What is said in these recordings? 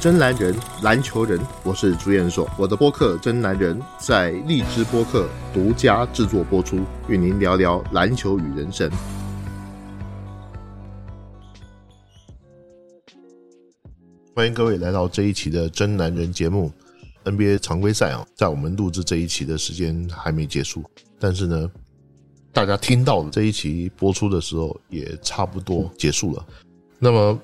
真男人，篮球人，我是朱彦硕。我的播客《真男人》在荔枝播客独家制作播出，与您聊聊篮球与人生。欢迎各位来到这一期的《真男人》节目。NBA 常规赛啊，在我们录制这一期的时间还没结束，但是呢，大家听到这一期播出的时候，也差不多结束了。那么。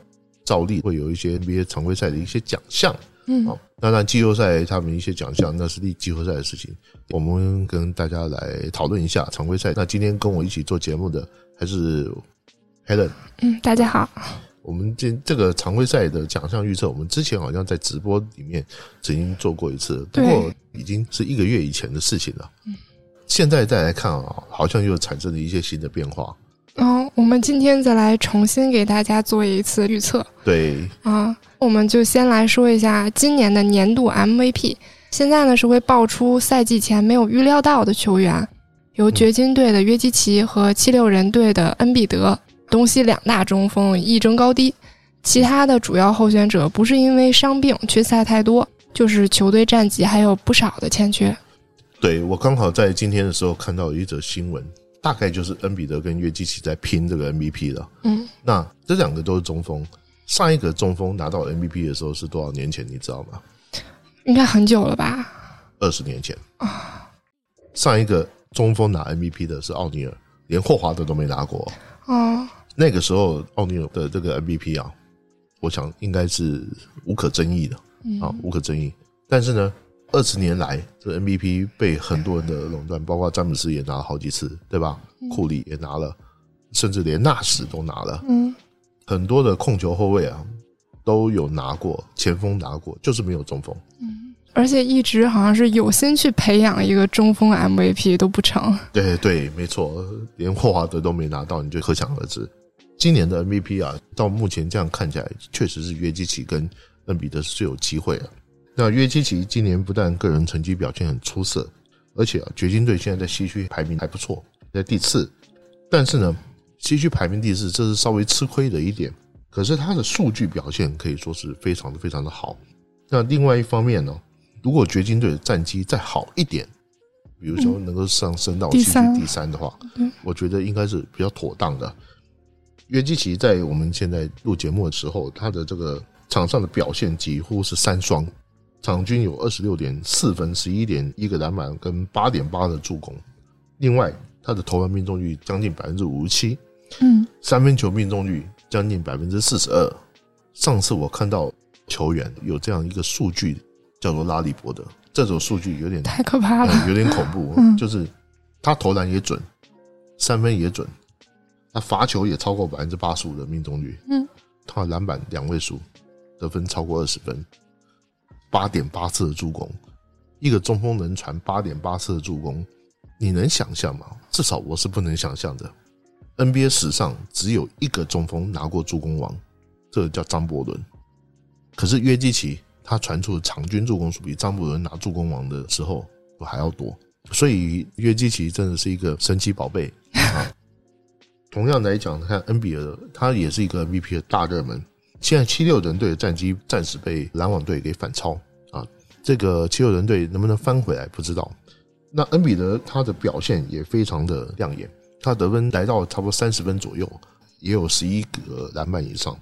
照例会有一些 NBA 常规赛的一些奖项，嗯，好，当然季后赛他们一些奖项那是立季后赛的事情，我们跟大家来讨论一下常规赛。那今天跟我一起做节目的还是 Helen，嗯，大家好。我们这这个常规赛的奖项预测，我们之前好像在直播里面曾经做过一次，不过已经是一个月以前的事情了。嗯，现在再来看啊，好像又产生了一些新的变化。嗯，我们今天再来重新给大家做一次预测。对，啊，我们就先来说一下今年的年度 MVP。现在呢是会爆出赛季前没有预料到的球员，由掘金队的约基奇和七六人队的恩比德，东西两大中锋一争高低。其他的主要候选者不是因为伤病缺赛太多，就是球队战绩还有不少的欠缺。对我刚好在今天的时候看到一则新闻。大概就是恩比德跟约基奇在拼这个 MVP 了。嗯，那这两个都是中锋。上一个中锋拿到 MVP 的时候是多少年前？你知道吗？应该很久了吧？二十年前啊。上一个中锋拿 MVP 的是奥尼尔，连霍华德都没拿过。哦。那个时候奥尼尔的这个 MVP 啊，我想应该是无可争议的啊，无可争议。但是呢？二十年来，这 MVP 被很多人的垄断，包括詹姆斯也拿了好几次，对吧？库里也拿了，甚至连纳什都拿了。嗯，很多的控球后卫啊都有拿过，前锋拿过，就是没有中锋。嗯，而且一直好像是有心去培养一个中锋 MVP 都不成。对对，没错，连霍华德都没拿到，你就可想而知。今年的 MVP 啊，到目前这样看起来，确实是约基奇跟恩比德是最有机会的。那约基奇今年不但个人成绩表现很出色，而且啊，掘金队现在在西区排名还不错，在第四。但是呢，西区排名第四，这是稍微吃亏的一点。可是他的数据表现可以说是非常的非常的好。那另外一方面呢，如果掘金队的战绩再好一点，比如说能够上升到西区第三的话，我觉得应该是比较妥当的。约基奇在我们现在录节目的时候，他的这个场上的表现几乎是三双。场均有二十六点四分、十一点一个篮板跟八点八的助攻，另外他的投篮命中率将近百分之五十七，嗯，三分球命中率将近百分之四十二。上次我看到球员有这样一个数据，叫做拉里伯德，这种数据有点太可怕了，有点恐怖，就是他投篮也准，三分也准，他罚球也超过百分之八十五的命中率，嗯，他篮板两位数，得分超过二十分。八点八次的助攻，一个中锋能传八点八次的助攻，你能想象吗？至少我是不能想象的。NBA 史上只有一个中锋拿过助攻王，这个叫张伯伦。可是约基奇他传出的场均助攻数比张伯伦拿助攻王的时候都还要多，所以约基奇真的是一个神奇宝贝 啊。同样来讲，看恩比尔他也是一个 MVP 的大热门。现在七六人队的战绩暂时被篮网队给反超啊！这个七六人队能不能翻回来不知道。那恩比德他的表现也非常的亮眼，他得分来到差不多三十分左右，也有十一个篮板以上，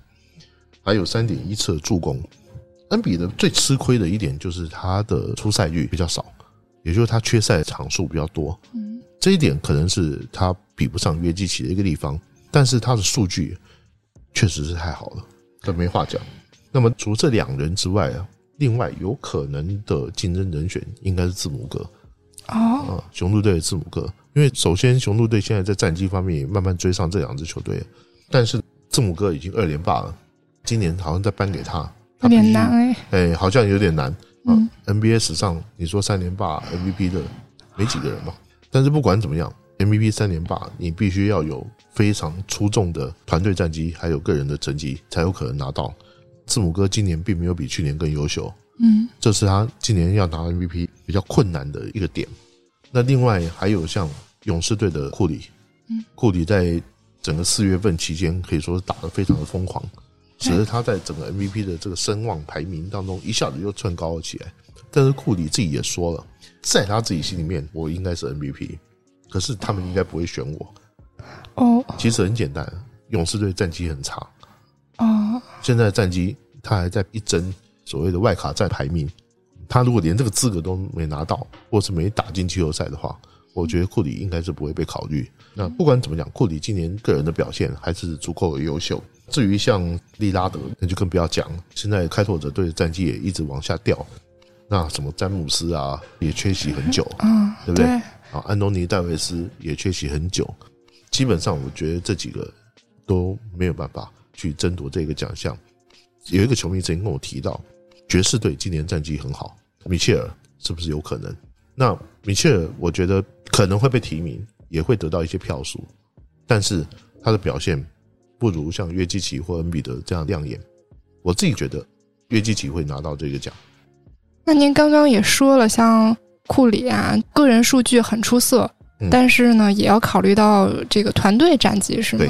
还有三点一次助攻。恩比德最吃亏的一点就是他的出赛率比较少，也就是他缺赛场数比较多。嗯，这一点可能是他比不上约基奇的一个地方，但是他的数据确实是太好了。这没话讲。那么除这两人之外啊，另外有可能的竞争人选应该是字母哥哦，啊，雄鹿队的字母哥。因为首先雄鹿队现在在战绩方面也慢慢追上这两支球队，但是字母哥已经二连霸了，今年好像再颁给他有点难哎，哎，好像有点难。嗯，NBA 史上你说三连霸 MVP 的没几个人吧？但是不管怎么样。MVP 三连霸，你必须要有非常出众的团队战绩，还有个人的成绩，才有可能拿到。字母哥今年并没有比去年更优秀，嗯，这是他今年要拿 MVP 比较困难的一个点。那另外还有像勇士队的库里，嗯，库里在整个四月份期间可以说是打得非常的疯狂，使得他在整个 MVP 的这个声望排名当中一下子又窜高了起来。但是库里自己也说了，在他自己心里面，我应该是 MVP，可是他们应该不会选我。哦，其实很简单，勇士队战绩很差。哦，现在战绩他还在一争所谓的外卡战排名，他如果连这个资格都没拿到，或是没打进季后赛的话，我觉得库里应该是不会被考虑。那不管怎么讲，库里今年个人的表现还是足够的优秀。至于像利拉德，那就更不要讲了。现在开拓者队的战绩也一直往下掉。那什么詹姆斯啊，也缺席很久，嗯，对不对？啊，安东尼戴维斯也缺席很久。基本上，我觉得这几个都没有办法去争夺这个奖项。有一个球迷曾经跟我提到，爵士队今年战绩很好，米切尔是不是有可能？那米切尔，我觉得可能会被提名，也会得到一些票数，但是他的表现不如像约基奇或恩比德这样亮眼。我自己觉得约基奇会拿到这个奖。那您刚刚也说了，像库里啊，个人数据很出色，但是呢，也要考虑到这个团队战绩，是吗？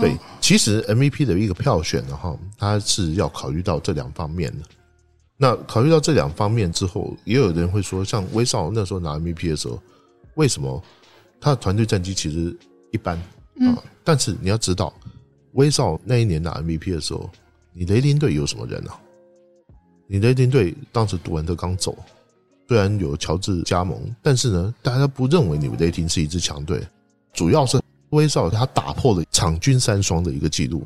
对，对。其实 MVP 的一个票选的话，它是要考虑到这两方面的。那考虑到这两方面之后，也有人会说，像威少那时候拿 MVP 的时候，为什么他的团队战绩其实一般啊？但是你要知道，威少那一年拿 MVP 的时候，你雷霆队有什么人啊？你雷霆队当时杜兰特刚走，虽然有乔治加盟，但是呢，大家不认为你们雷霆是一支强队。主要是威少他打破了场均三双的一个记录。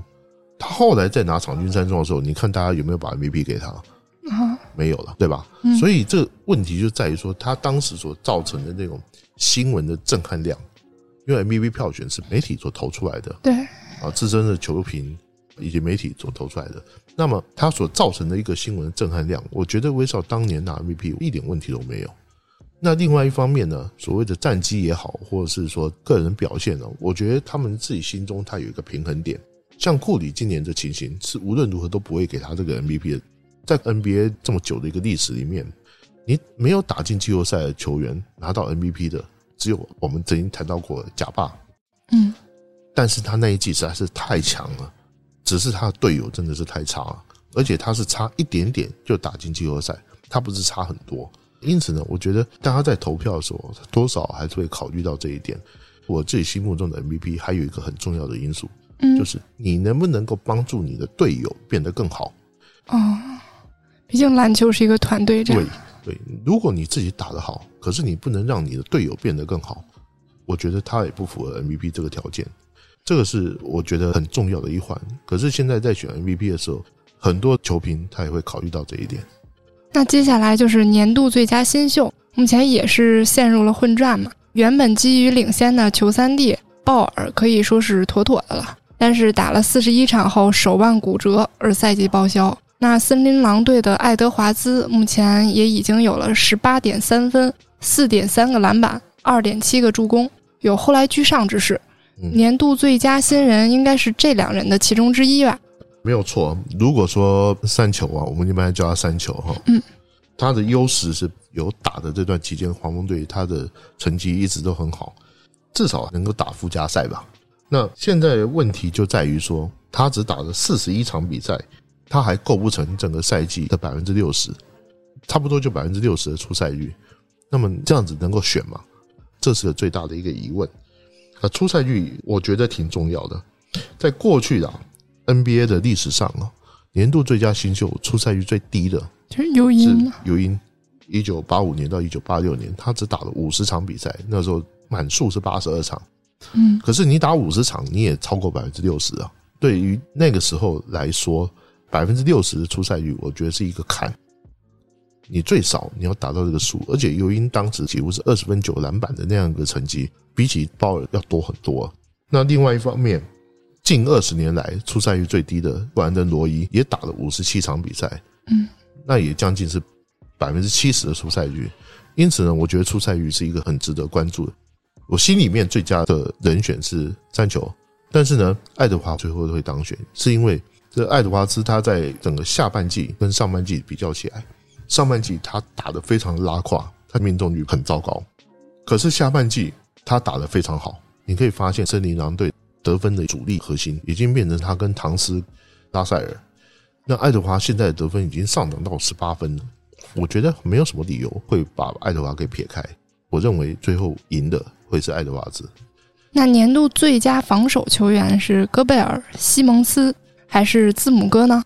他后来在拿场均三双的时候，你看大家有没有把 MVP 给他？啊，没有了，对吧？所以这问题就在于说，他当时所造成的那种新闻的震撼量，因为 MVP 票选是媒体所投出来的，对啊，自身的球评以及媒体所投出来的。那么它所造成的一个新闻震撼量，我觉得威少当年拿 MVP 一点问题都没有。那另外一方面呢，所谓的战绩也好，或者是说个人表现呢，我觉得他们自己心中他有一个平衡点。像库里今年的情形是无论如何都不会给他这个 MVP 的。在 NBA 这么久的一个历史里面，你没有打进季后赛的球员拿到 MVP 的，只有我们曾经谈到过贾巴。嗯，但是他那一季实在是太强了。只是他的队友真的是太差了，而且他是差一点点就打进季后赛，他不是差很多。因此呢，我觉得大家在投票的时候，多少还是会考虑到这一点。我自己心目中的 MVP 还有一个很重要的因素，嗯，就是你能不能够帮助你的队友变得更好。哦，毕竟篮球是一个团队战。对对，如果你自己打得好，可是你不能让你的队友变得更好，我觉得他也不符合 MVP 这个条件。这个是我觉得很重要的一环，可是现在在选 MVP 的时候，很多球评他也会考虑到这一点。那接下来就是年度最佳新秀，目前也是陷入了混战嘛。原本基于领先的球三弟鲍尔可以说是妥妥的了，但是打了四十一场后手腕骨折而赛季报销。那森林狼队的爱德华兹目前也已经有了十八点三分、四点三个篮板、二点七个助攻，有后来居上之势。年度最佳新人应该是这两人的其中之一吧？没有错。如果说三球啊，我们一般叫他三球哈。嗯，他的优势是有打的这段期间，黄蜂队他的成绩一直都很好，至少能够打附加赛吧。那现在问题就在于说，他只打了四十一场比赛，他还构不成整个赛季的百分之六十，差不多就百分之六十的出赛率。那么这样子能够选吗？这是个最大的一个疑问。啊，出赛率我觉得挺重要的。在过去啊 NBA 的历史上啊，年度最佳新秀出赛率最低的，就是尤因。尤因，一九八五年到一九八六年，他只打了五十场比赛，那时候满数是八十二场。嗯，可是你打五十场，你也超过百分之六十啊。对于那个时候来说，百分之六十的出赛率，我觉得是一个坎。你最少你要达到这个数，而且尤因当时几乎是二十分九篮板的那样一个成绩。比起鲍尔要多很多。那另外一方面，近二十年来出赛率最低的布兰登罗伊也打了五十七场比赛，嗯，那也将近是百分之七十的出赛率。因此呢，我觉得出赛率是一个很值得关注的。我心里面最佳的人选是三球，但是呢，爱德华最后会当选，是因为这爱德华兹他在整个下半季跟上半季比较起来，上半季他打的非常拉胯，他命中率很糟糕，可是下半季。他打得非常好，你可以发现森林狼队得分的主力核心已经变成他跟唐斯、拉塞尔那爱德华现在的得分已经上涨到十八分了，我觉得没有什么理由会把爱德华给撇开。我认为最后赢的会是爱德华兹。那年度最佳防守球员是戈贝尔、西蒙斯还是字母哥呢？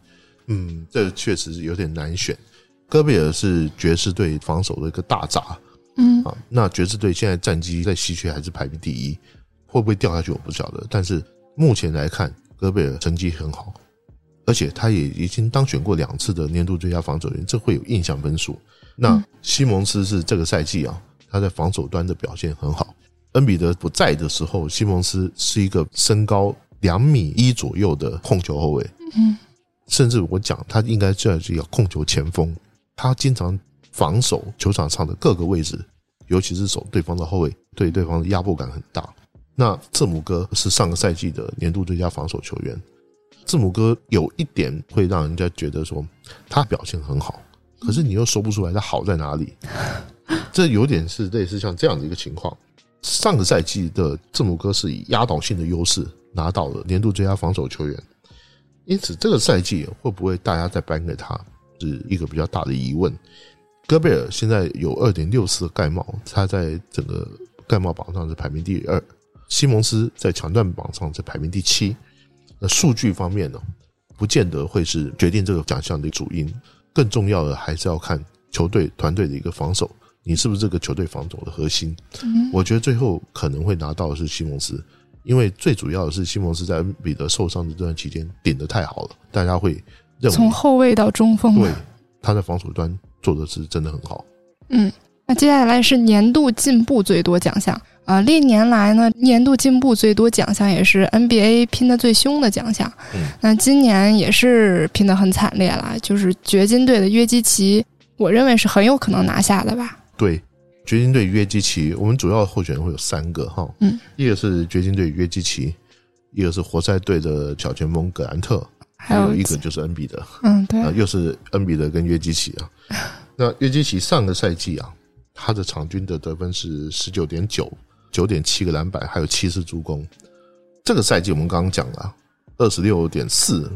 嗯，这确实是有点难选。戈贝尔是爵士队防守的一个大闸，嗯啊，那爵士队现在战绩在西区还是排名第一，会不会掉下去我不晓得。但是目前来看，戈贝尔成绩很好，而且他也已经当选过两次的年度最佳防守员，这会有印象分数。那西蒙斯是这个赛季啊，他在防守端的表现很好。恩比德不在的时候，西蒙斯是一个身高两米一左右的控球后卫，嗯，甚至我讲他应该算是一个控球前锋，他经常防守球场上的各个位置，尤其是守对方的后卫，对对方的压迫感很大。那字母哥是上个赛季的年度最佳防守球员，字母哥有一点会让人家觉得说他表现很好，可是你又说不出来他好在哪里，这有点是类似像这样的一个情况。上个赛季的字母哥是以压倒性的优势拿到了年度最佳防守球员，因此这个赛季会不会大家再颁给他，是一个比较大的疑问。戈贝尔现在有二点六四盖帽，他在整个盖帽榜上是排名第二。西蒙斯在抢断榜上是排名第七。那数据方面呢，不见得会是决定这个奖项的主因，更重要的还是要看球队团队的一个防守。你是不是这个球队防守的核心？我觉得最后可能会拿到的是西蒙斯，因为最主要的是西蒙斯在恩比德受伤的这段期间顶得太好了，大家会从后卫到中锋，对他在防守端做的是真的很好。嗯，那接下来是年度进步最多奖项。啊，历年来呢，年度进步最多奖项也是 NBA 拼的最凶的奖项。嗯，那今年也是拼的很惨烈了，就是掘金队的约基奇，我认为是很有可能拿下的吧。对，掘金队约基奇，我们主要候选人会有三个哈，嗯，一个是掘金队约基奇，一个是活塞队的小前锋格兰特，还有有一个就是恩比德，嗯，对，啊，又是恩比德跟约基奇啊。那约基奇上个赛季啊，他的场均的得分是十九点九，九点七个篮板，还有七次助攻。这个赛季我们刚刚讲了，二十六点四，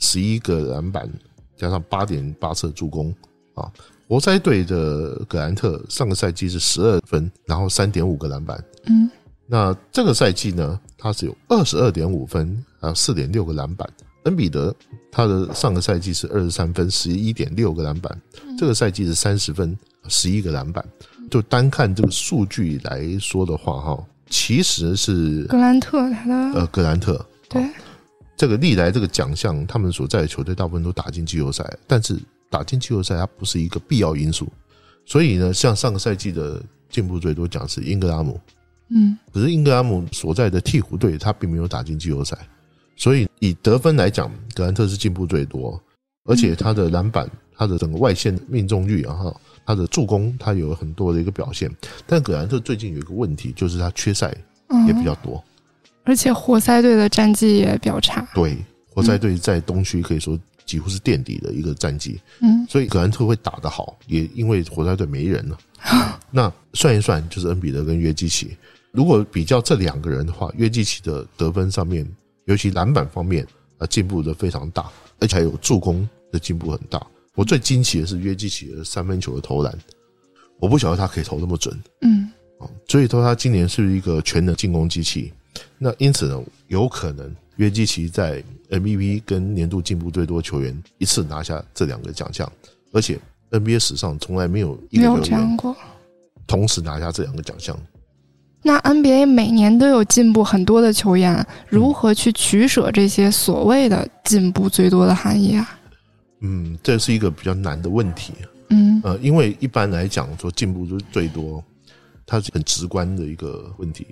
十一个篮板，加上八点八次助攻啊。活塞队的格兰特上个赛季是十二分，然后三点五个篮板。嗯，那这个赛季呢，他是有二十二点五分，还有四点六个篮板。恩比德他的上个赛季是二十三分，十一点六个篮板，这个赛季是三十分，十一个篮板。就单看这个数据来说的话，哈，其实是格兰特他的呃格兰特对。这个历来这个奖项，他们所在的球队大部分都打进季后赛，但是。打进季后赛，它不是一个必要因素，所以呢，像上个赛季的进步最多奖是英格拉姆，嗯，可是英格拉姆所在的鹈鹕队他并没有打进季后赛，所以以得分来讲，格兰特是进步最多，而且他的篮板、他的整个外线命中率，然后他的助攻，他有很多的一个表现。但格兰特最近有一个问题，就是他缺赛也比较多，而且活塞队的战绩也比较差。对，活塞队在东区可以说。几乎是垫底的一个战绩，嗯，所以格兰特会打得好，也因为活塞队没人了。那算一算，就是恩比德跟约基奇。如果比较这两个人的话，约基奇的得分上面，尤其篮板方面啊，进步的非常大，而且还有助攻的进步很大。我最惊奇的是约基奇的三分球的投篮，我不晓得他可以投那么准，嗯，啊，所以说他今年是一个全能进攻机器。那因此呢，有可能约基奇在 MVP 跟年度进步最多球员一次拿下这两个奖项，而且 NBA 史上从来没有一个球员过同时拿下这两个奖项。那 NBA 每年都有进步很多的球员，如何去取舍这些所谓的进步最多的含义啊？嗯，这是一个比较难的问题。嗯，呃，因为一般来讲说进步是最多，它是很直观的一个问题。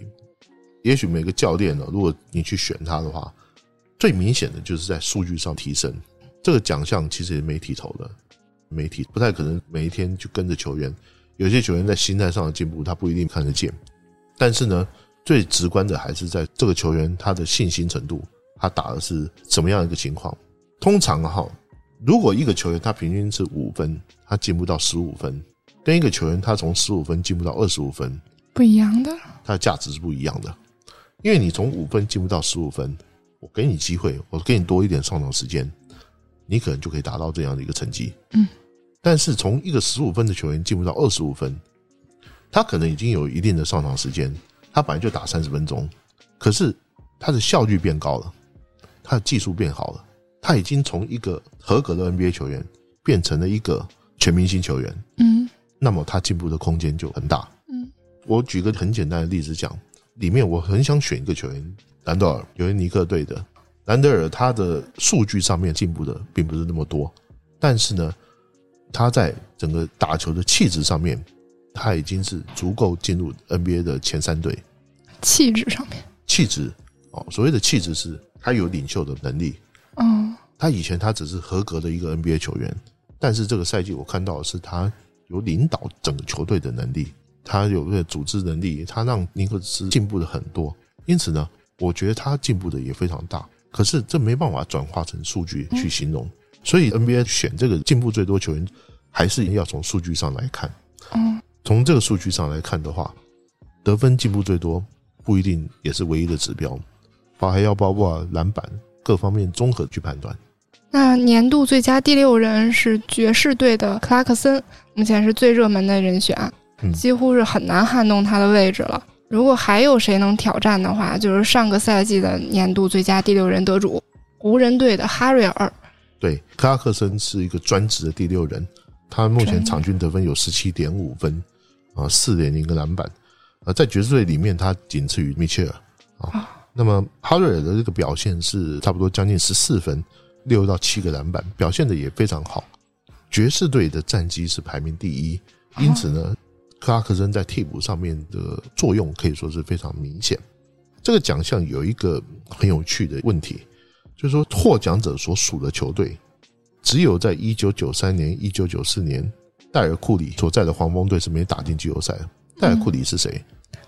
也许每个教练呢，如果你去选他的话，最明显的就是在数据上提升。这个奖项其实也媒体投的，媒体不太可能每一天就跟着球员。有些球员在心态上的进步，他不一定看得见。但是呢，最直观的还是在这个球员他的信心程度，他打的是什么样一个情况。通常哈，如果一个球员他平均是五分，他进步到十五分，跟一个球员他从十五分进步到二十五分，不一样的，他的价值是不一样的。因为你从五分进步到十五分，我给你机会，我给你多一点上场时间，你可能就可以达到这样的一个成绩。嗯，但是从一个十五分的球员进步到二十五分，他可能已经有一定的上场时间，他本来就打三十分钟，可是他的效率变高了，他的技术变好了，他已经从一个合格的 NBA 球员变成了一个全明星球员。嗯，那么他进步的空间就很大。嗯，我举个很简单的例子讲，里面我很想选一个球员，兰德尔，有一尼克队的兰德尔，他的数据上面进步的并不是那么多，但是呢，他在整个打球的气质上面。他已经是足够进入 NBA 的前三队，气质上面，气质哦，所谓的气质是他有领袖的能力。嗯，他以前他只是合格的一个 NBA 球员，但是这个赛季我看到的是他有领导整个球队的能力，他有个组织能力，他让尼克斯进步的很多。因此呢，我觉得他进步的也非常大。可是这没办法转化成数据去形容，所以 NBA 选这个进步最多球员，还是要从数据上来看。嗯。从这个数据上来看的话，得分进步最多不一定也是唯一的指标，还要包括篮板各方面综合去判断。那年度最佳第六人是爵士队的克拉克森，目前是最热门的人选，几乎是很难撼动他的位置了。如果还有谁能挑战的话，就是上个赛季的年度最佳第六人得主湖人队的哈瑞尔。对，克拉克森是一个专职的第六人，他目前场均得分有十七点五分。啊，四点零个篮板，啊，在爵士队里面，他仅次于米切尔啊。那么哈瑞尔的这个表现是差不多将近十四分，六到七个篮板，表现的也非常好。爵士队的战绩是排名第一，因此呢，克拉克森在替补上面的作用可以说是非常明显。这个奖项有一个很有趣的问题，就是说获奖者所属的球队，只有在一九九三年、一九九四年。戴尔·库里所在的黄蜂队是没打进季后赛的。戴尔·库里是谁？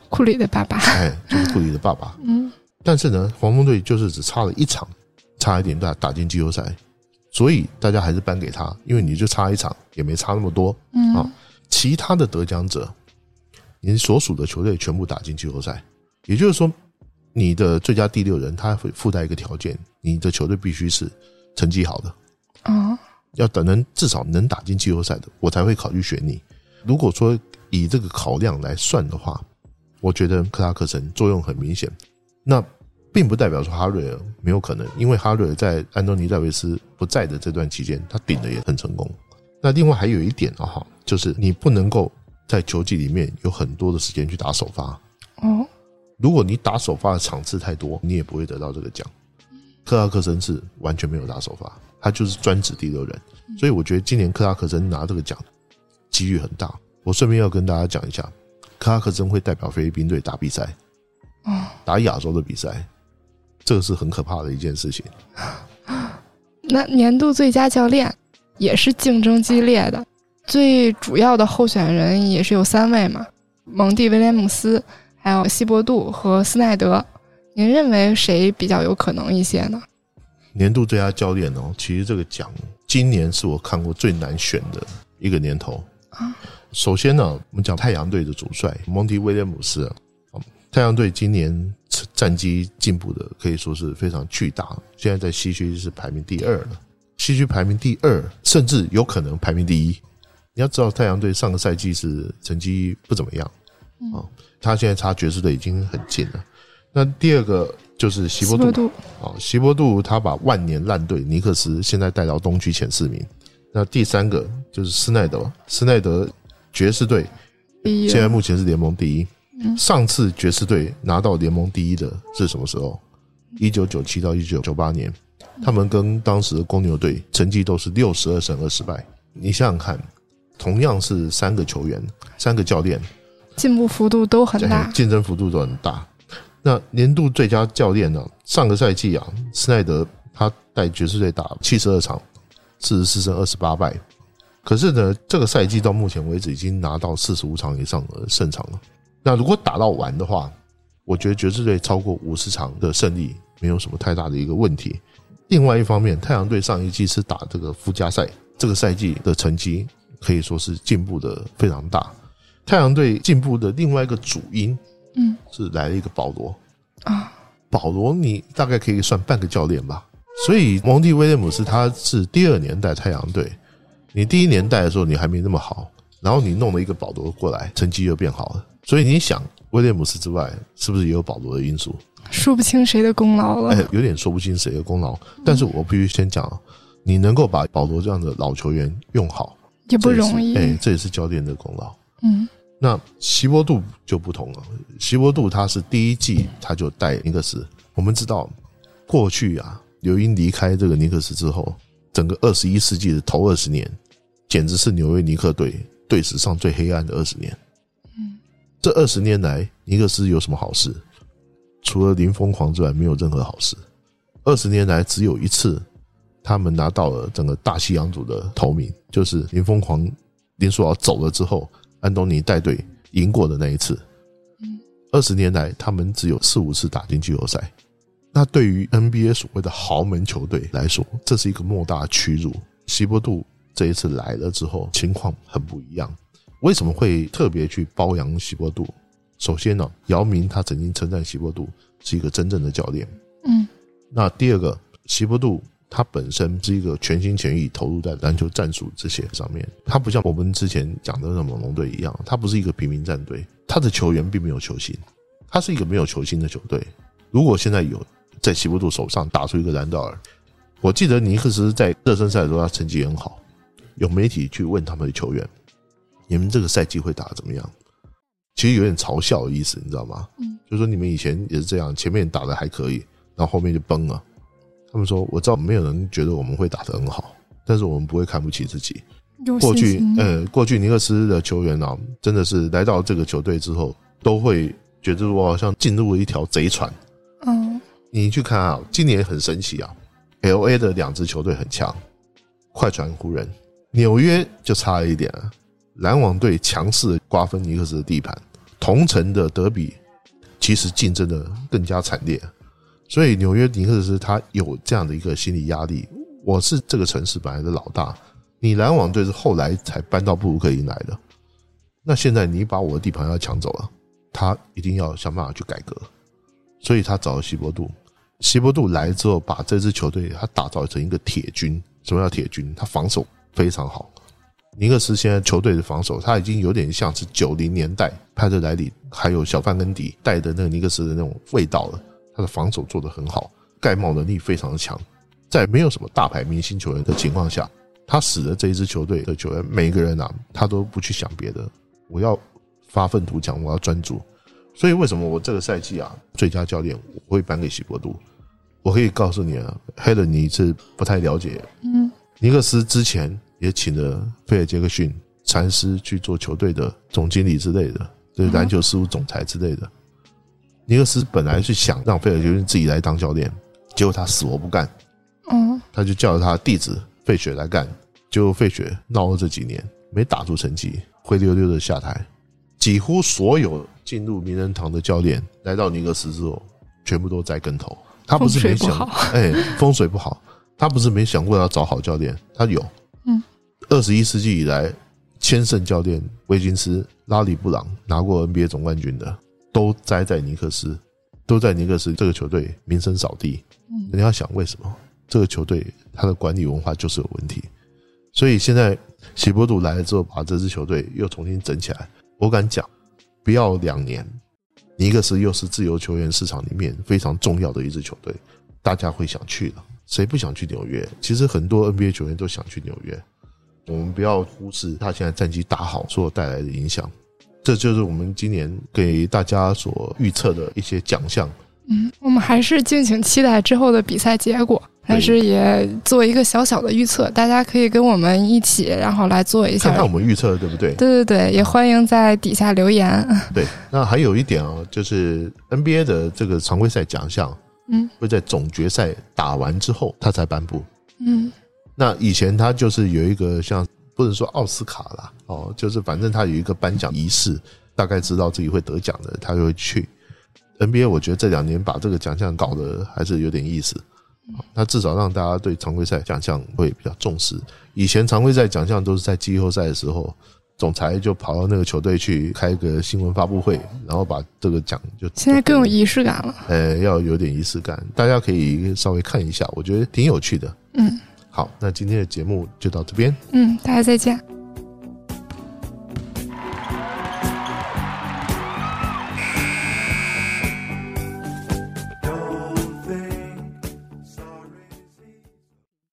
库里的爸爸。哎，就是库里的爸爸。嗯。但是呢，黄蜂队就是只差了一场，差一点打打进季后赛，所以大家还是颁给他，因为你就差一场，也没差那么多。嗯。啊，其他的得奖者，你所属的球队全部打进季后赛，也就是说，你的最佳第六人他会附带一个条件，你的球队必须是成绩好的。啊。要等能至少能打进季后赛的，我才会考虑选你。如果说以这个考量来算的话，我觉得克拉克森作用很明显。那并不代表说哈瑞尔没有可能，因为哈瑞尔在安东尼戴维斯不在的这段期间，他顶的也很成功。那另外还有一点啊哈，就是你不能够在球季里面有很多的时间去打首发。哦，如果你打首发的场次太多，你也不会得到这个奖。克拉克森是完全没有打首发。他就是专职第六人，所以我觉得今年克拉克森拿这个奖机遇很大。我顺便要跟大家讲一下，克拉克森会代表菲律宾队打比赛，打亚洲的比赛，这个是很可怕的一件事情。那年度最佳教练也是竞争激烈的，最主要的候选人也是有三位嘛：蒙蒂威廉姆斯、还有希伯杜和斯奈德。您认为谁比较有可能一些呢？年度最佳教练哦，其实这个奖今年是我看过最难选的一个年头啊。首先呢，我们讲太阳队的主帅蒙蒂威廉姆斯，太阳队今年战绩进步的可以说是非常巨大，现在在西区是排名第二了，西区排名第二，甚至有可能排名第一。你要知道，太阳队上个赛季是成绩不怎么样啊，他现在差爵士队已经很近了。那第二个。就是希伯杜啊，希伯杜他把万年烂队尼克斯现在带到东区前四名。那第三个就是斯奈德，斯奈德爵士队现在目前是联盟第一。上次爵士队拿到联盟第一的是什么时候？一九九七到一九九八年，他们跟当时的公牛队成绩都是六十二胜二失败。你想想看，同样是三个球员，三个教练，进步幅度都很大，竞争幅度都很大。那年度最佳教练呢？上个赛季啊，斯奈德他带爵士队打七十二场，四十四胜二十八败。可是呢，这个赛季到目前为止已经拿到四十五场以上的胜场了。那如果打到完的话，我觉得爵士队超过五十场的胜利没有什么太大的一个问题。另外一方面，太阳队上一季是打这个附加赛，这个赛季的成绩可以说是进步的非常大。太阳队进步的另外一个主因。嗯，是来了一个保罗啊，保罗，你大概可以算半个教练吧？所以蒙蒂威廉姆斯他是第二年代太阳队，你第一年代的时候你还没那么好，然后你弄了一个保罗过来，成绩又变好了。所以你想，威廉姆斯之外，是不是也有保罗的因素？说不清谁的功劳了。哎，有点说不清谁的功劳。但是我必须先讲，你能够把保罗这样的老球员用好，也不容易。哎，这也是教练的功劳。嗯。那希波杜就不同了，希波杜他是第一季他就带尼克斯。我们知道，过去啊，刘英离开这个尼克斯之后，整个二十一世纪的头二十年，简直是纽约尼克队队史上最黑暗的二十年。嗯，这二十年来，尼克斯有什么好事？除了林疯狂之外，没有任何好事。二十年来，只有一次，他们拿到了整个大西洋组的头名，就是林疯狂林书豪走了之后。安东尼带队赢过的那一次，嗯，二十年来他们只有四五次打进季后赛。那对于 NBA 所谓的豪门球队来说，这是一个莫大屈辱。希波杜这一次来了之后，情况很不一样。为什么会特别去包养希波杜？首先呢，姚明他曾经称赞希波杜是一个真正的教练，嗯。那第二个，希波杜。他本身是一个全心全意投入在篮球战术这些上面，他不像我们之前讲的那猛龙队一样，他不是一个平民战队，他的球员并没有球星，他是一个没有球星的球队。如果现在有在西伯杜手上打出一个兰道尔，我记得尼克斯在热身赛的时候他成绩很好，有媒体去问他们的球员，你们这个赛季会打怎么样？其实有点嘲笑的意思，你知道吗？嗯，就说你们以前也是这样，前面打的还可以，然后后面就崩了。他们说：“我知道没有人觉得我们会打得很好，但是我们不会看不起自己。过去，呃，过去尼克斯的球员啊，真的是来到这个球队之后，都会觉得我好像进入了一条贼船。嗯，你去看啊，今年很神奇啊，L A 的两支球队很强，快船、湖人，纽约就差了一点，篮网队强势瓜分尼克斯的地盘，同城的德比其实竞争的更加惨烈。”所以纽约尼克斯他有这样的一个心理压力，我是这个城市本来的老大，你篮网队是后来才搬到布鲁克林来的，那现在你把我的地盘要抢走了，他一定要想办法去改革，所以他找了希伯杜，希伯杜来之后把这支球队他打造成一个铁军，什么叫铁军？他防守非常好，尼克斯现在球队的防守他已经有点像是九零年代派特莱里还有小范根迪带的那个尼克斯的那种味道了。他的防守做得很好，盖帽能力非常的强，在没有什么大牌明星球员的情况下，他使得这一支球队的球员每一个人啊，他都不去想别的，我要发愤图强，我要专注。所以为什么我这个赛季啊，最佳教练我会颁给希伯杜？我可以告诉你啊，黑的你是不太了解。嗯，尼克斯之前也请了菲尔杰克逊禅师去做球队的总经理之类的，就是篮球事务总裁之类的。尼克斯本来是想让费尔杰克逊自己来当教练，结果他死活不干，嗯，他就叫了他弟子费雪来干，结果费雪闹了这几年没打出成绩，灰溜溜的下台。几乎所有进入名人堂的教练来到尼克斯之后，全部都栽跟头。他不是没想，哎，风水不好，他不是没想过要找好教练，他有。嗯，二十一世纪以来，千胜教练威金斯、拉里布朗拿过 NBA 总冠军的。都栽在尼克斯，都在尼克斯这个球队名声扫地。嗯，你要想为什么这个球队他的管理文化就是有问题？所以现在喜波杜来了之后，把这支球队又重新整起来。我敢讲，不要两年，尼克斯又是自由球员市场里面非常重要的一支球队，大家会想去的。谁不想去纽约？其实很多 NBA 球员都想去纽约。我们不要忽视他现在战绩打好所带来的影响。这就是我们今年给大家所预测的一些奖项。嗯，我们还是敬请期待之后的比赛结果，但是也做一个小小的预测，大家可以跟我们一起，然后来做一下。看看我们预测的对不对？对对对，也欢迎在底下留言。对，那还有一点啊，就是 NBA 的这个常规赛奖项，嗯，会在总决赛打完之后他才颁布。嗯，那以前他就是有一个像。不能说奥斯卡啦，哦，就是反正他有一个颁奖仪式，大概知道自己会得奖的，他就会去。NBA 我觉得这两年把这个奖项搞得还是有点意思，那至少让大家对常规赛奖项会比较重视。以前常规赛奖项都是在季后赛的时候，总裁就跑到那个球队去开个新闻发布会，然后把这个奖就现在更有仪式感了。呃，要有点仪式感，大家可以稍微看一下，我觉得挺有趣的。嗯。好那今天的节目就到这边。嗯大家再见。